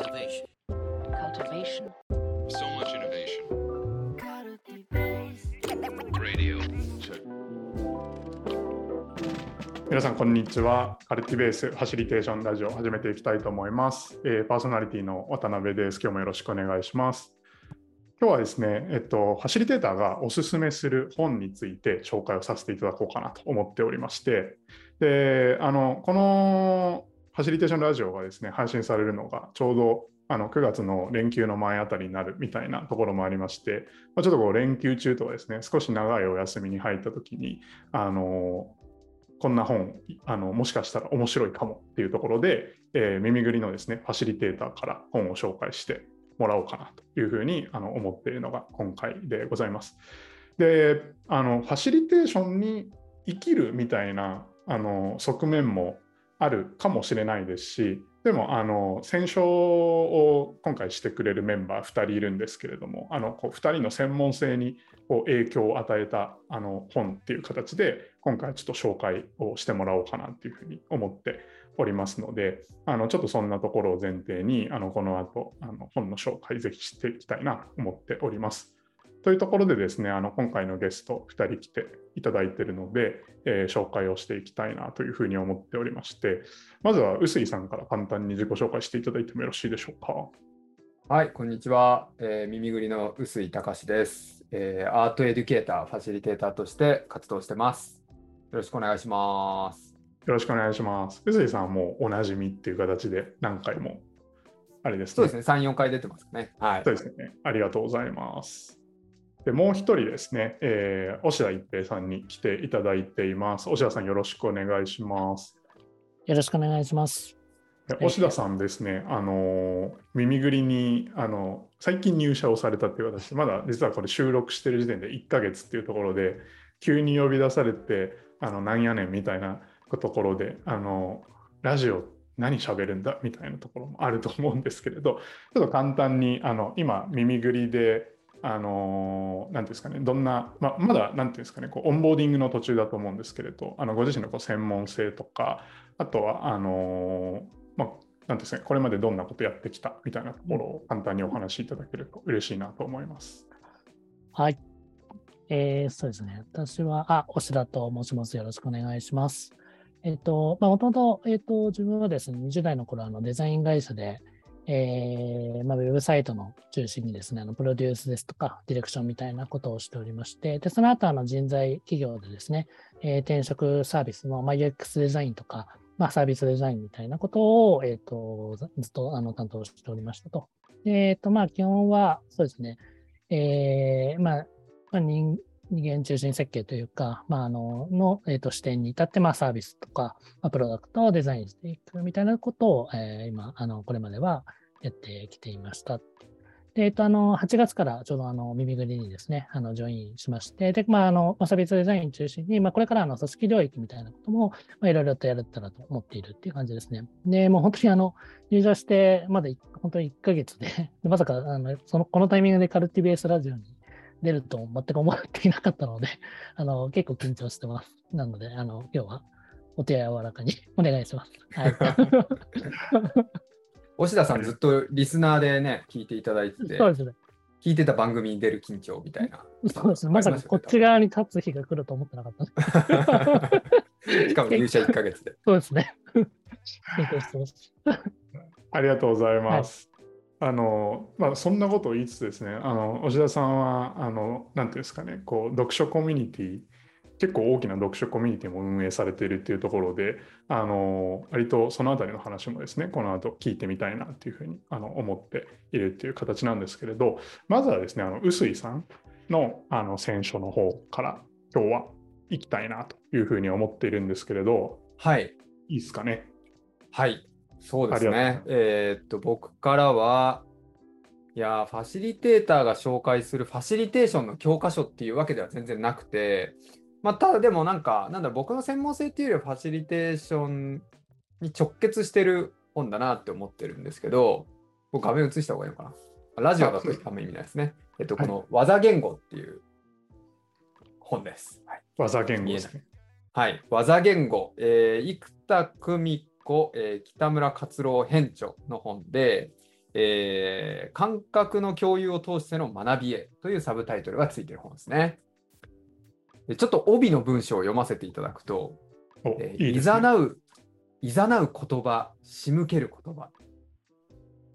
Innovation. cultivation, So much innovation. Radio. 皆さんこんにちは。カルティベースファシリテーションラジオを始めていきたいと思います。えーパーソナリティの渡辺です。今日もよろしくお願いします。今日はですね、えっと、ファシリテーターがおすすめする本について紹介をさせていただこうかなと思っておりまして、で、あの、このファシリテーションラジオがですね、配信されるのがちょうどあの9月の連休の前あたりになるみたいなところもありまして、まあちょっとこう連休中とかですね、少し長いお休みに入った時に、あの、こんな本あの、もしかしたら面白いかもっていうところで、えー耳ぐりのですね、ファシリテーターから本を紹介してもらおうかなというふうにあの思っているのが今回でございます。で、あのファシリテーションに生きるみたいなあの側面もあるかもしれないですし、でもあの選書を今回してくれるメンバー2人いるんですけれども、あのこう2人の専門性にこう影響を与えたあの本っていう形で、今回ちょっと紹介をしてもらおうかなっていうふうに思っておりますので、あのちょっとそんなところを前提に、あのこの後あの本の紹介、ぜひしていきたいなと思っております。というところでですね、あの今回のゲスト2人来ていただいているので、えー紹介をしていきたいなというふうに思っておりまして、まずは臼井さんから簡単に自己紹介していただいてもよろしいでしょうか？はい、こんにちは。えー耳ぐりの臼井隆です、えーアートエデュケーター、ファシリテーターとして活動してます。よろしくお願いします。よろしくお願いします。臼井さんはもうおなじみっていう形で何回もあれですね。そうですね、3、4回出てますね。はいそう。ですね。ありがとうございます。でもう一人ですね、えー、押田一平さんに来ていただいています。押田さんよろしくお願いします。よろしくお願いします。で押田さんですね、あのー耳ぐりにあの最近入社をされたっていう形で、まだ実はこれ収録してる時点で1ヶ月っていうところで、急に呼び出されて、あのなんやねんみたいなところで、あのラジオ何喋るんだみたいなところもあると思うんですけれど、ちょっと簡単にあの今、耳ぐりで、あのーなんていうんですかね、どんな、ままだなんていうんですかね、こうオンボーディングの途中だと思うんですけれど、あのご自身のこう専門性とか、あとは、あのーまあ、なんですかね、これまでどんなことやってきたみたいなところを簡単にお話しいただけると嬉しいなと思います。はい。えー、そうですね。私は、あ、押田と申します。よろしくお願いします。えっ、と、まあ、もともと、えっ、と、自分はですね、20代の頃、あの、デザイン会社で、えーまあ、ウェブサイトの中心にですね、あのプロデュースですとか、ディレクションみたいなことをしておりまして、で、その後、あの、人材企業でですね、えー転職サービスの、まあ、UX デザインとか、まあ、サービスデザインみたいなことを、えっ、と、ずっと、あの、担当しておりましたと。えっ、と、まあ、基本は、そうですね、えーまあ、まあ、人人間中心設計というか、まあ、あの、の、えー、と視点に至って、まあ、サービスとか、まあ、プロダクトをデザインしていくみたいなことを、えー今、あの、これまではやってきていました。で、えっと、あの、8月からちょうどあの、耳ぐりにですね、あの、ジョインしまして、で、まあ、あの、まあサービスデザイン中心に、まあ、これからあの、組織領域みたいなことも、まあ、いろいろとやれたらと思っているっていう感じですね。で、もう本当にあの、入社して、まだ本当に1ヶ月で、で まさか、あの、その、このタイミングでカルティベースラジオに出ると全く思っていなかったので、あの、結構緊張してます。なので、あの、今日はお手柔らかに お願いします。はい。押田さん、ずっとリスナーでね、聞いていただいてて、そうですね。聞いてた番組に出る緊張みたいな。そうですね。まさかこっち側に立つ日が来ると思ってなかった。しかも入社1ヶ月で。そうですね。緊張してます。ありがとうございます。あのまあ、そんなことを言いつつですね、あの押田さんは、あのなんていうんですかね、こう読書コミュニティ、結構大きな読書コミュニティも運営されているっていうところで、あの割とそのあたりの話もですね、この後聞いてみたいなっていうふうにあの思っているっていう形なんですけれど、まずはですね、あの臼井さんのあの選書の方から今日は行きたいなというふうに思っているんですけれど、はい。いいですかね？はい。そうですねと。えーっと、僕からは、いやー、ファシリテーターが紹介するファシリテーションの教科書っていうわけでは全然なくて、まあ、ただでもなんか、なんだ僕の専門性っていうよりはファシリテーションに直結してる本だなって思ってるんですけど、僕画面映した方がいいのかな。ラジオだとあんま意味ないですね。えっと、この技言語っていう本です。はい技言語ですね。はい、技言語、えー生田久美子、えー北村勝郎編著の本で、えー感覚の共有を通しての学びへというサブタイトルがついている本ですね。でちょっと帯の文章を読ませていただくと、おえーい。ざなう、いざなう言葉、仕向ける言葉。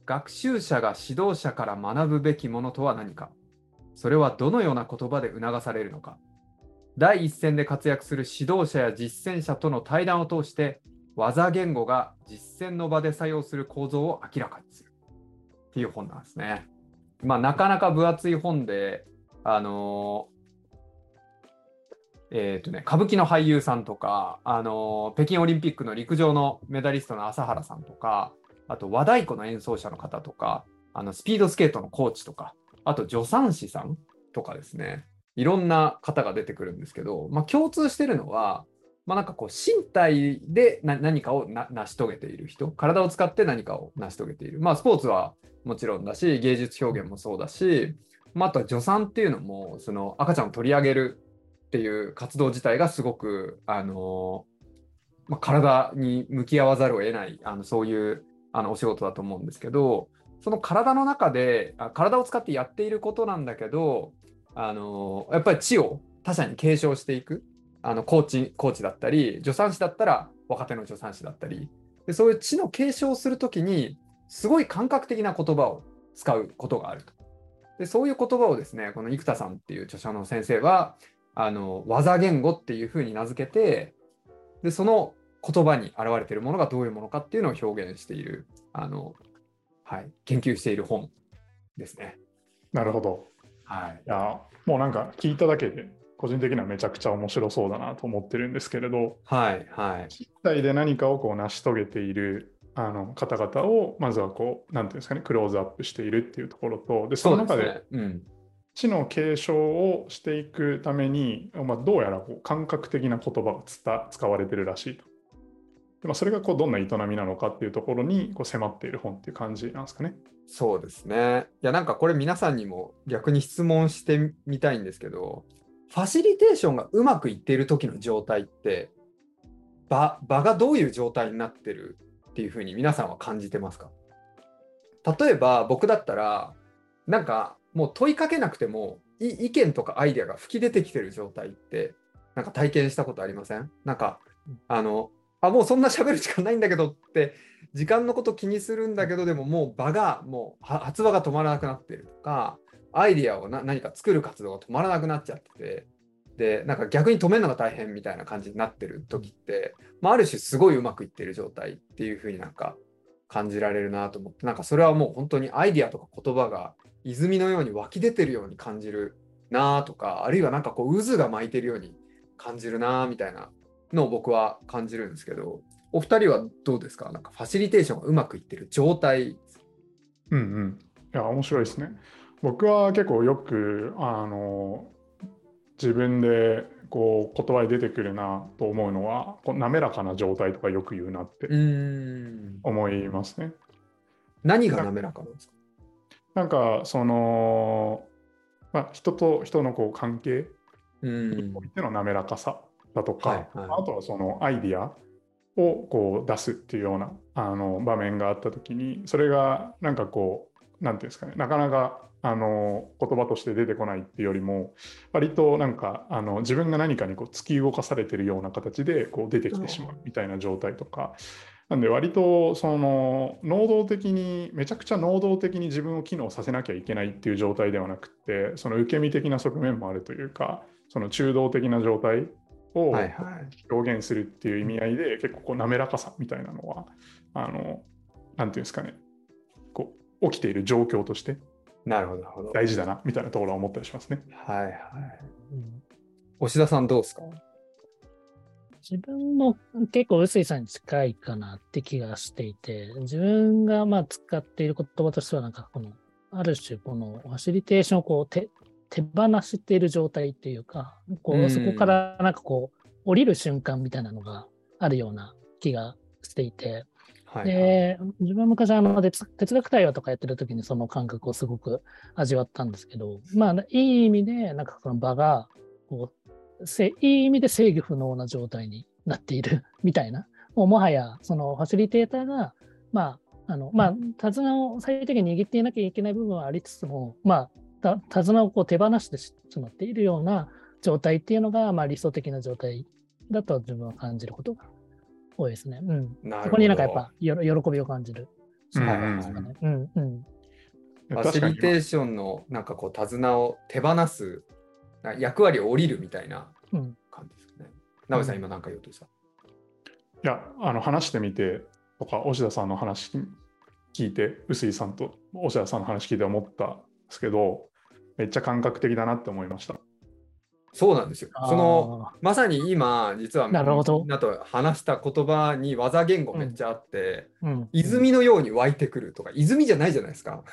学習者が指導者から学ぶべきものとは何か。それはどのような言葉で促されるのか。第一線で活躍する指導者や実践者との対談を通して、技言語が実践の場で作用する構造を明らかにする。っていう本なんですね。まあ、なかなか分厚い本で、あのーえーとね、歌舞伎の俳優さんとか、あの北京オリンピックの陸上のメダリストの朝原さんとか、あと和太鼓の演奏者の方とか、あのスピードスケートのコーチとか、あと助産師さんとかですね、いろんな方が出てくるんですけど、まあ、共通してるのは、まあ、なんかこう身体で何かを成し遂げている人、体を使って何かを成し遂げている。まあ、スポーツはもちろんだし、芸術表現もそうだし、まあ、あとは助産っていうのも、その赤ちゃんを取り上げるっていう活動自体がすごく、あのまあ、体に向き合わざるを得ない、あのそういうあのお仕事だと思うんですけど、その体の中であ、体を使ってやっていることなんだけど、あのやっぱり知を他者に継承していく、あのコーチコーチだったり、助産師だったら若手の助産師だったり、でそういう知の継承をするときに、すごい感覚的な言葉を使うことがあると。でそういう言葉をですね、この生田さんっていう著者の先生は、あの技言語っていうふうに名付けて、でその言葉に表れているものがどういうものかっていうのを表現している、あのはい、研究している本ですね。なるほど。はい、いや、もうなんか聞いただけで、個人的にはめちゃくちゃ面白そうだなと思ってるんですけれど、はい、はい。実体で何かをこう成し遂げているあの方々を、まずはこう、なんていうんですかね、クローズアップしているっていうところと、でその中でね。うん。知の継承をしていくために、まあ、どうやらこう感覚的な言葉がつた使われてるらしいと。でまあ、それがこうどんな営みなのかっていうところにこう迫っている本っていう感じなんですかね。そうですね。いや、なんかこれ皆さんにも逆に質問してみたいんですけど、ファシリテーションがうまくいっている時の状態って、場場がどういう状態になってるっていうふうに皆さんは感じてますか？例えば僕だったら、なんかもう問いかけなくてもい意見とかアイデアが吹き出てきてる状態って、なんか体験したことありません？なんか、あの、あ、もうそんな喋る時間ないんだけどって、時間のこと気にするんだけど、でももう場が、もうは発話が止まらなくなってるとか、アイデアをな何か作る活動が止まらなくなっちゃってて、で、なんか逆に止めるのが大変みたいな感じになってる時って、まあ、ある種すごいうまくいってる状態っていうふうになんか感じられるなと思って、なんかそれはもう本当にアイデアとか言葉が泉のように湧き出てるように感じるなとか、あるいはなんかこう渦が巻いてるように感じるなみたいなのを僕は感じるんですけど、お二人はどうですか？なんかファシリテーションがうまくいってる状態？うんうん。いや、面白いですね。僕は結構よくあの自分でこう言葉に出てくるなと思うのは、こう滑らかな状態とかよく言うなってん。思いますね。何が滑らかなんですか？なんかその、まあ、人と人のこう関係うんにおいての滑らかさだとか、はいはいあとはそのアイディアをこう出すっていうようなあの場面があった時にそれがなんかこうなんていうんですかねなかなかあの言葉として出てこないっていうよりも割となんかあの自分が何かにこう突き動かされてるような形でこう出てきてしまうみたいな状態とか。なんで割とその能動的にめちゃくちゃ能動的に自分を機能させなきゃいけないっていう状態ではなくてその受け身的な側面もあるというかその中動的な状態を。表現するっていう意味合いで結構こう滑らかさみたいなのはあのなんていうんですかねこう起きている状況としてなるほど、なるほど。大事だなみたいなところは思ったりしますね。はいはい。うん押田さんどうですか？自分も結構臼井さんに近いかなって気がしていて、自分がまあ使っている言葉としては、なんかこの、ある種このファシリテーションをこう手手放している状態っていうか、こうそこからなんかこう、降りる瞬間みたいなのがあるような気がしていて、はいはい。で、自分は昔あの哲哲学対話とかやってる時にその感覚をすごく味わったんですけど、まあいい意味でなんかその場がこうせいい意味で制御不能な状態になっている みたいな、もうもはやそのファシリテーターがまああの、まあ、手綱を最低限握っていなきゃいけない部分はありつつも、まあ、た手綱をこう手放してしまっているような状態っていうのが、まあ、理想的な状態だと自分は感じることが多いですね。うん。なるほどそこになんかやっぱよろ喜びを感じる。うんそうですかね。うんうん。ファシリテーションのなんかこう手綱を手放すな役割を降りるみたいなうん感じですかね。なべさん、うん今なんか言おうとした？いや、あの話してみてとか、押田さんの話聞いて、臼井さんと押田さんの話聞いて思ったんですけど、めっちゃ感覚的だなって思いました。そうなんですよ。そのまさに今、実はなるほどみんなと話した言葉に技言語めっちゃあって、うん、泉のように湧いてくるとか、泉じゃないじゃないですか。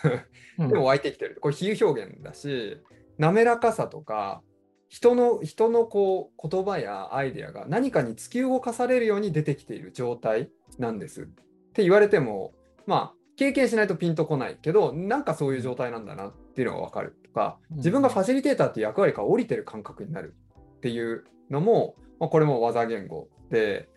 うん でも湧いてきてる。これ比喩表現だし、滑らかさとか、人の人のこう言葉やアイデアが何かに突き動かされるように出てきている状態なんですって言われても、まあ、経験しないとピンとこないけど、なんかそういう状態なんだなっていうのが分かるとか、うん自分がファシリテーターっていう役割から降りてる感覚になるっていうのも、まあ、これも技言語で、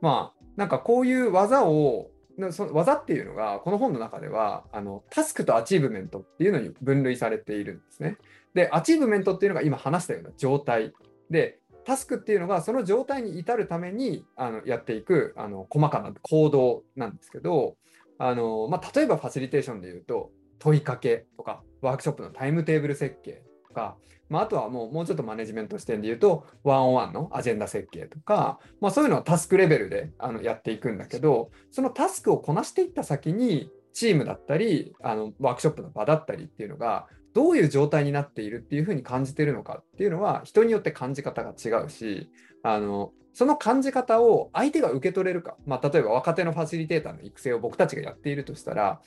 まあ、なんかこういう技を、なその技っていうのが、この本の中ではあの、タスクとアチーブメントっていうのに分類されているんですね。で、アチーブメントっていうのが今話したような状態。で、タスクっていうのがその状態に至るためにあのやっていくあの細かな行動なんですけど、あのまあ、例えばファシリテーションで言うと問いかけとかワークショップのタイムテーブル設計とか、まあ、あとはもうもうちょっとマネジメント視点で言うとワンオンワンのアジェンダ設計とか、まあ、そういうのはタスクレベルであのやっていくんだけどそのタスクをこなしていった先にチームだったりあのワークショップの場だったりっていうのがどういう状態になっているっていうふうに感じてるのかっていうのは人によって感じ方が違うしあのその感じ方を相手が受け取れるか、まあ、例えば若手のファシリテーターの育成を僕たちがやっているとしたら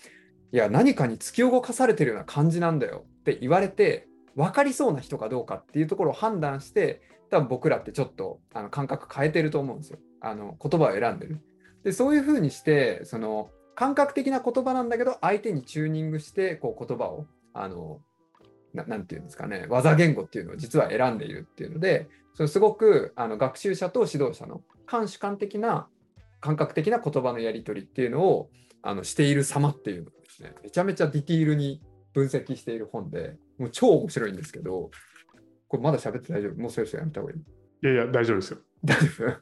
いや何かに突き動かされてるような感じなんだよって言われて分かりそうな人かどうかっていうところを判断して多分僕らってちょっとあの感覚変えてると思うんですよ。あの言葉を選んでる。でそういうふうにしてその感覚的な言葉なんだけど相手にチューニングしてこう言葉をあのななんていうんですかね技言語っていうのを実は選んでいるっていうのでそのすごくあの学習者と指導者の感主観的な感覚的な言葉のやり取りっていうのをあのしている様っていうのをですね。めちゃめちゃディティールに分析している本でもう超面白いんですけどこれまだ喋って大丈夫？もうそろそろやめた方がいい？いやいや、大丈夫ですよ。大丈夫？い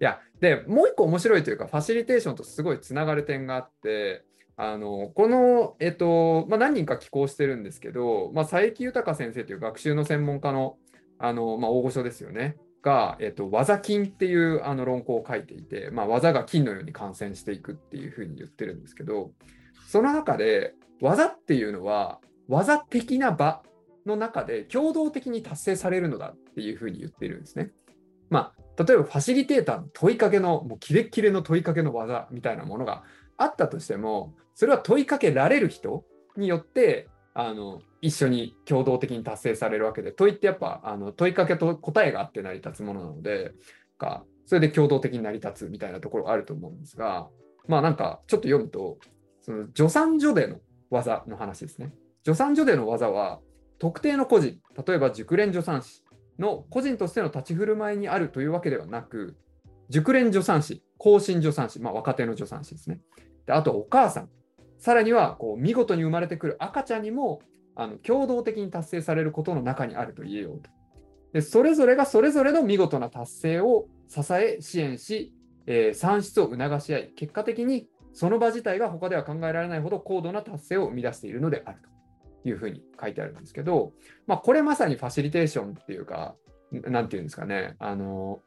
やでもう一個面白いというかファシリテーションとすごいつながる点があってあのこの、えっとまあ、何人か寄稿してるんですけど、まあ、佐伯豊先生という学習の専門家のあの、まあ、大御所ですよねが、えっと、技金っていうあの論考を書いていて、まあ、技が金のように感染していくっていうふうに言ってるんですけどその中で技っていうのは技的な場の中で共同的に達成されるのだっていうふうに言ってるんですね。まあ、例えばファシリテーターの問いかけの、もうキレッキレの問いかけの技みたいなものがあったとしても、それは問いかけられる人によって、あの一緒に共同的に達成されるわけで、問いってやっぱあの問いかけと答えがあって成り立つものなので、かそれで共同的に成り立つみたいなところあると思うんですが、まあなんかちょっと読むと、その助産所での技の話ですね。助産所での技は、特定の個人、例えば熟練助産師の個人としての立ち振る舞いにあるというわけではなく、熟練助産師、更新助産師、まあ、若手の助産師ですね。であとお母さん、さらにはこう見事に生まれてくる赤ちゃんにもあの共同的に達成されることの中にあると言えようと。でそれぞれがそれぞれの見事な達成を支え、支援し、えー産出を促し合い、結果的にその場自体が他では考えられないほど高度な達成を生み出しているのであるというふうに書いてあるんですけど、まあ、これまさにファシリテーションっていうか、なんていうんですかね、あの、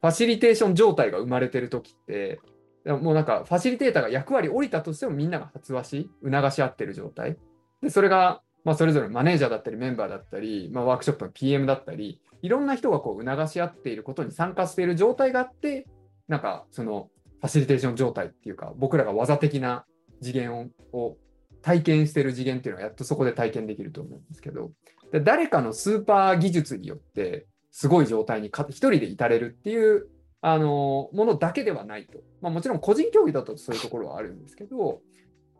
ファシリテーション状態が生まれてる時って、もうなんかファシリテーターが役割降りたとしてもみんなが発話し、促し合ってる状態。で、それが、まあ、それぞれマネージャーだったりメンバーだったり、まあ、ワークショップの PM だったり、いろんな人がこう促し合っていることに参加している状態があって、なんかそのファシリテーション状態っていうか、僕らが技的な次元をを体験している次元っていうのはやっとそこで体験できると思うんですけど、で誰かのスーパー技術によってすごい状態に一人で至れるっていうあのものだけではないと。まあ、もちろん個人競技だとそういうところはあるんですけど、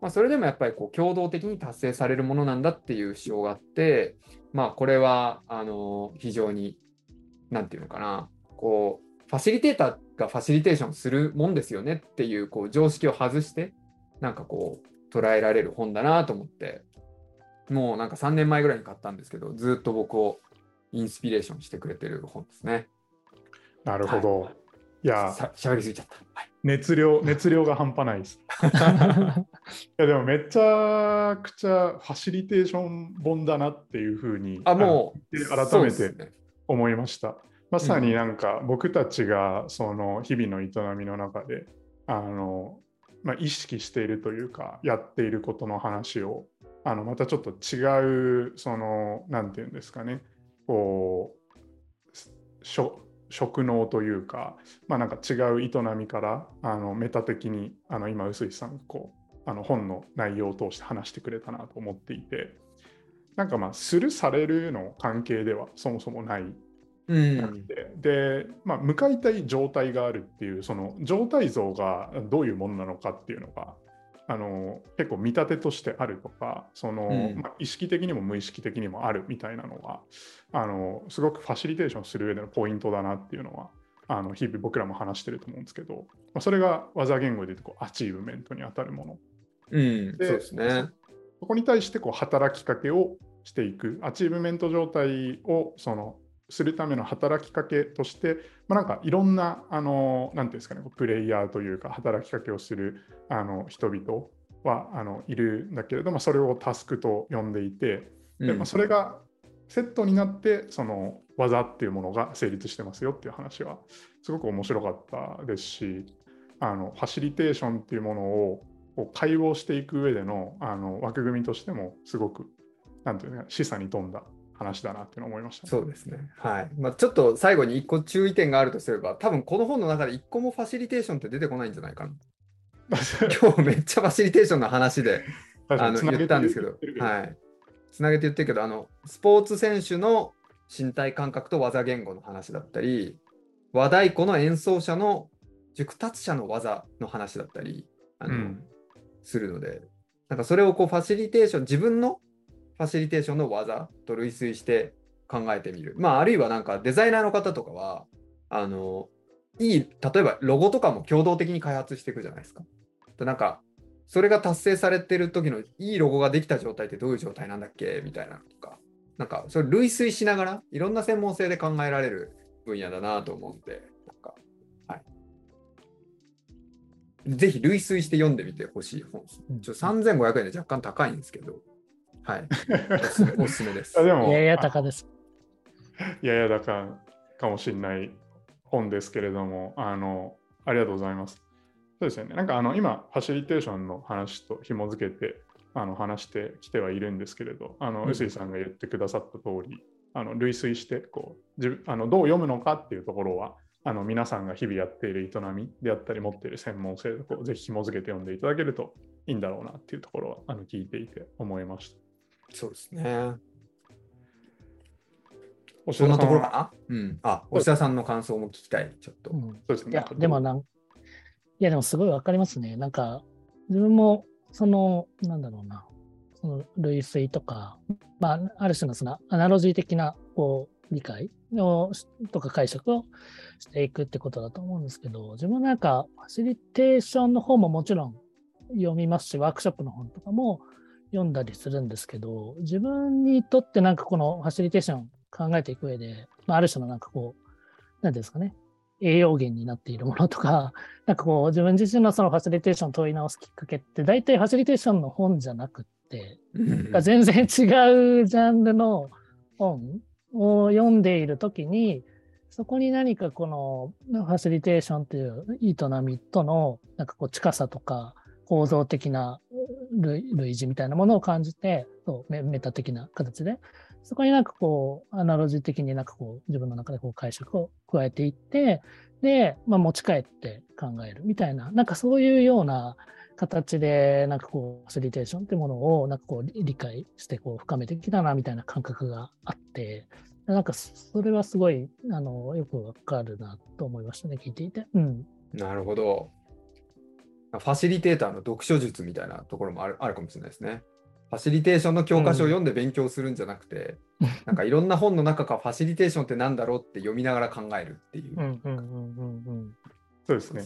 まあ、それでもやっぱりこう共同的に達成されるものなんだっていう主張があって、まあ、これはあの非常に、なんていうのかな、こう、ファシリテーターがファシリテーションするもんですよねっていうこう常識を外して、なんかこう捉えられる本だなと思ってもうなんか3年前ぐらいに買ったんですけどずっと僕をインスピレーションしてくれてる本ですね。なるほど。、はいや、さしゃべりすぎちゃった。はい、熱量、熱量が半端ないです。いや、でもめちゃくちゃファシリテーション本だなっていうふうに、あもう改めて思いました。まさになんか僕たちがその日々の営みの中であの、まあ、意識しているというかやっていることの話をあのまたちょっと違うその何て言うんですかねこう職職能というか、まあ、なんか違う営みからあのメタ的にあの今臼井さんがこうあの本の内容を通して話してくれたなと思っていてなんかまあするされるの関係ではそもそもないうん。で、まあ、向かいたい状態があるっていうその状態像がどういうものなのかっていうのがあの結構見立てとしてあるとかその、うんまあ、意識的にも無意識的にもあるみたいなのはあのすごくファシリテーションする上でのポイントだなっていうのはあの日々僕らも話してると思うんですけど、まあ、それが技言語で言うとこうアチーブメントに当たるものうん、そうでですね。そこに対してこう働きかけをしていく、アチーブメント状態をそのするための働きかけとして、まあ、なんかいろんな、あの、なんていうんですかね、プレイヤーというか、働きかけをするあの人々はあのいるんだけれども、それをタスクと呼んでいて、でうん。まあ、それがセットになって、その技っていうものが成立してますよっていう話は、すごく面白かったですし、あのファシリテーションっていうものをこう解剖していく上でのあの枠組みとしてもすごくなんていうのかな示唆に富んだ話だなって思いました、そうですね。はい。まあ、ちょっと最後に一個注意点があるとすれば、多分この本の中で一個もファシリテーションって出てこないんじゃないかな。今日めっちゃファシリテーションの話であの言ったんですけど、はい。つなげて言ってるけど、あのスポーツ選手の身体感覚と技言語の話だったり、和太鼓の演奏者の熟達者の技の話だったりあの、うんするので、なんかそれをこうファシリテーション、自分のファシリテーションの技と類推して考えてみる。まあ、あるいはなんかデザイナーの方とかは、あの、いい、例えばロゴとかも共同的に開発していくじゃないですか。でなんか、それが達成されてる時のいいロゴができた状態ってどういう状態なんだっけ？みたいなのとか、なんか、それ類推しながら、いろんな専門性で考えられる分野だなと思うんで、なんか、はい。ぜひ類推して読んでみてほしい本ちょ3500円で若干高いんですけど、はい。おすすめですあ。でもいやいや、高です。いやいやだかかもしれない本ですけれども、あの、ありがとうございます。そうですよね。なんかあの今、ファシリテーションの話と紐付けてあの話してきてはいるんですけれど、あの、うん臼井さんが言ってくださった通り、あの類推してこう自分あのどう読むのかっていうところは、あの皆さんが日々やっている営みであったり持っている専門性をこうぜひ紐付けて読んでいただけるといいんだろうなっていうところはあの聞いていて思いました。そうですね。おそんなところはかな？うん。あ、押田さんの感想も聞きたい、ちょっとう。んそうですね。いや、でもなん、いや、でもすごいわかりますね。なんか、自分も、その、なんだろうな、その類推とか、まあ、ある種のそのアナロジー的な、こう、理解をしとか解釈をしていくってことだと思うんですけど、自分なんか、ファシリテーションの方ももちろん読みますし、ワークショップの本とかも読んだりするんですけど、自分にとってなんかこのファシリテーション考えていく上で、まあ、ある種のなんかこう、なんていうんですかね、栄養源になっているものとか、なんかこう自分自身のそのファシリテーションを問い直すきっかけって、大体ファシリテーションの本じゃなくって、全然違うジャンルの本を読んでいるときに、そこに何かこのファシリテーションという営みとのなんかこう近さとか構造的な類似みたいなものを感じて、そうメタ的な形で、そこになんかこうアナロジー的になんかこう自分の中でこう解釈を加えていって、で、まあ、持ち帰って考えるみたいな、なんかそういうような形で、なんかこう、ファシリテーションっていうものを、なんかこう、理解して、こう、深めてきたな、みたいな感覚があって、なんか、それはすごい、あの、よくわかるなと思いましたね、聞いていて。うん。なるほど。ファシリテーターの読書術みたいなところもあるあるかもしれないですね。ファシリテーションの教科書を読んで勉強するんじゃなくて、なんかいろんな本の中からファシリテーションってなんだろうって読みながら考えるっていう。うん、うん、うん、うん、うん。そうですね。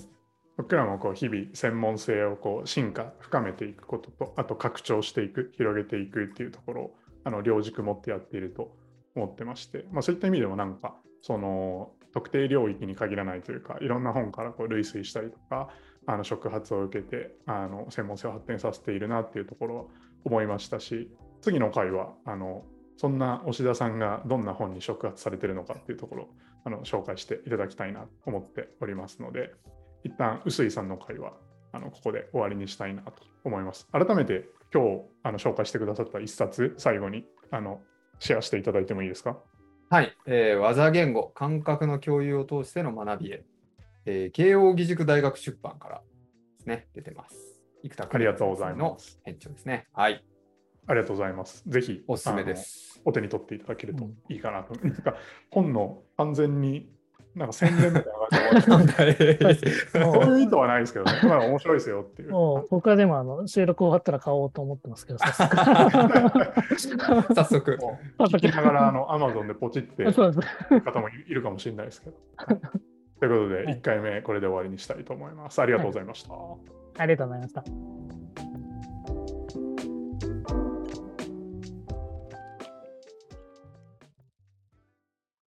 僕らもこう日々専門性をこう進化、深めていくことと、あと拡張していく、広げていくっていうところをあの両軸持ってやっていると思ってまして、まあ、そういった意味でもなんかその特定領域に限らないというか、いろんな本からこう類推したりとか、あの触発を受けてあの専門性を発展させているなっていうところは思いましたし、次の回はあのそんな押田さんがどんな本に触発されてるのかっていうところをあの紹介していただきたいなと思っておりますので、一旦臼井さんの回はあのここで終わりにしたいなと思います。改めて今日あの紹介してくださった一冊、最後にあのシェアしていただいてもいいですか？はい、えー技言語、感覚の共有を通しての学びへ、えー慶應義塾大学出版からですね、出てます。生田ありがとうございのます。編長ですね。はい、ありがとうございます。ぜひおすすめです。お手に取っていただけるといいかなと。なんか本の完全になんか宣伝みたいな感じでそういう意図はないですけどね。まあ面白いですよっていうう。もう僕はでもあの収録終わったら買おうと思ってますけど、早速早速、聞きながらあの Amazon でポチって。方もいるかもしれないですけど。ということで、1回目これで終わりにしたいと思います。ありがとうございました。ありがとうございました。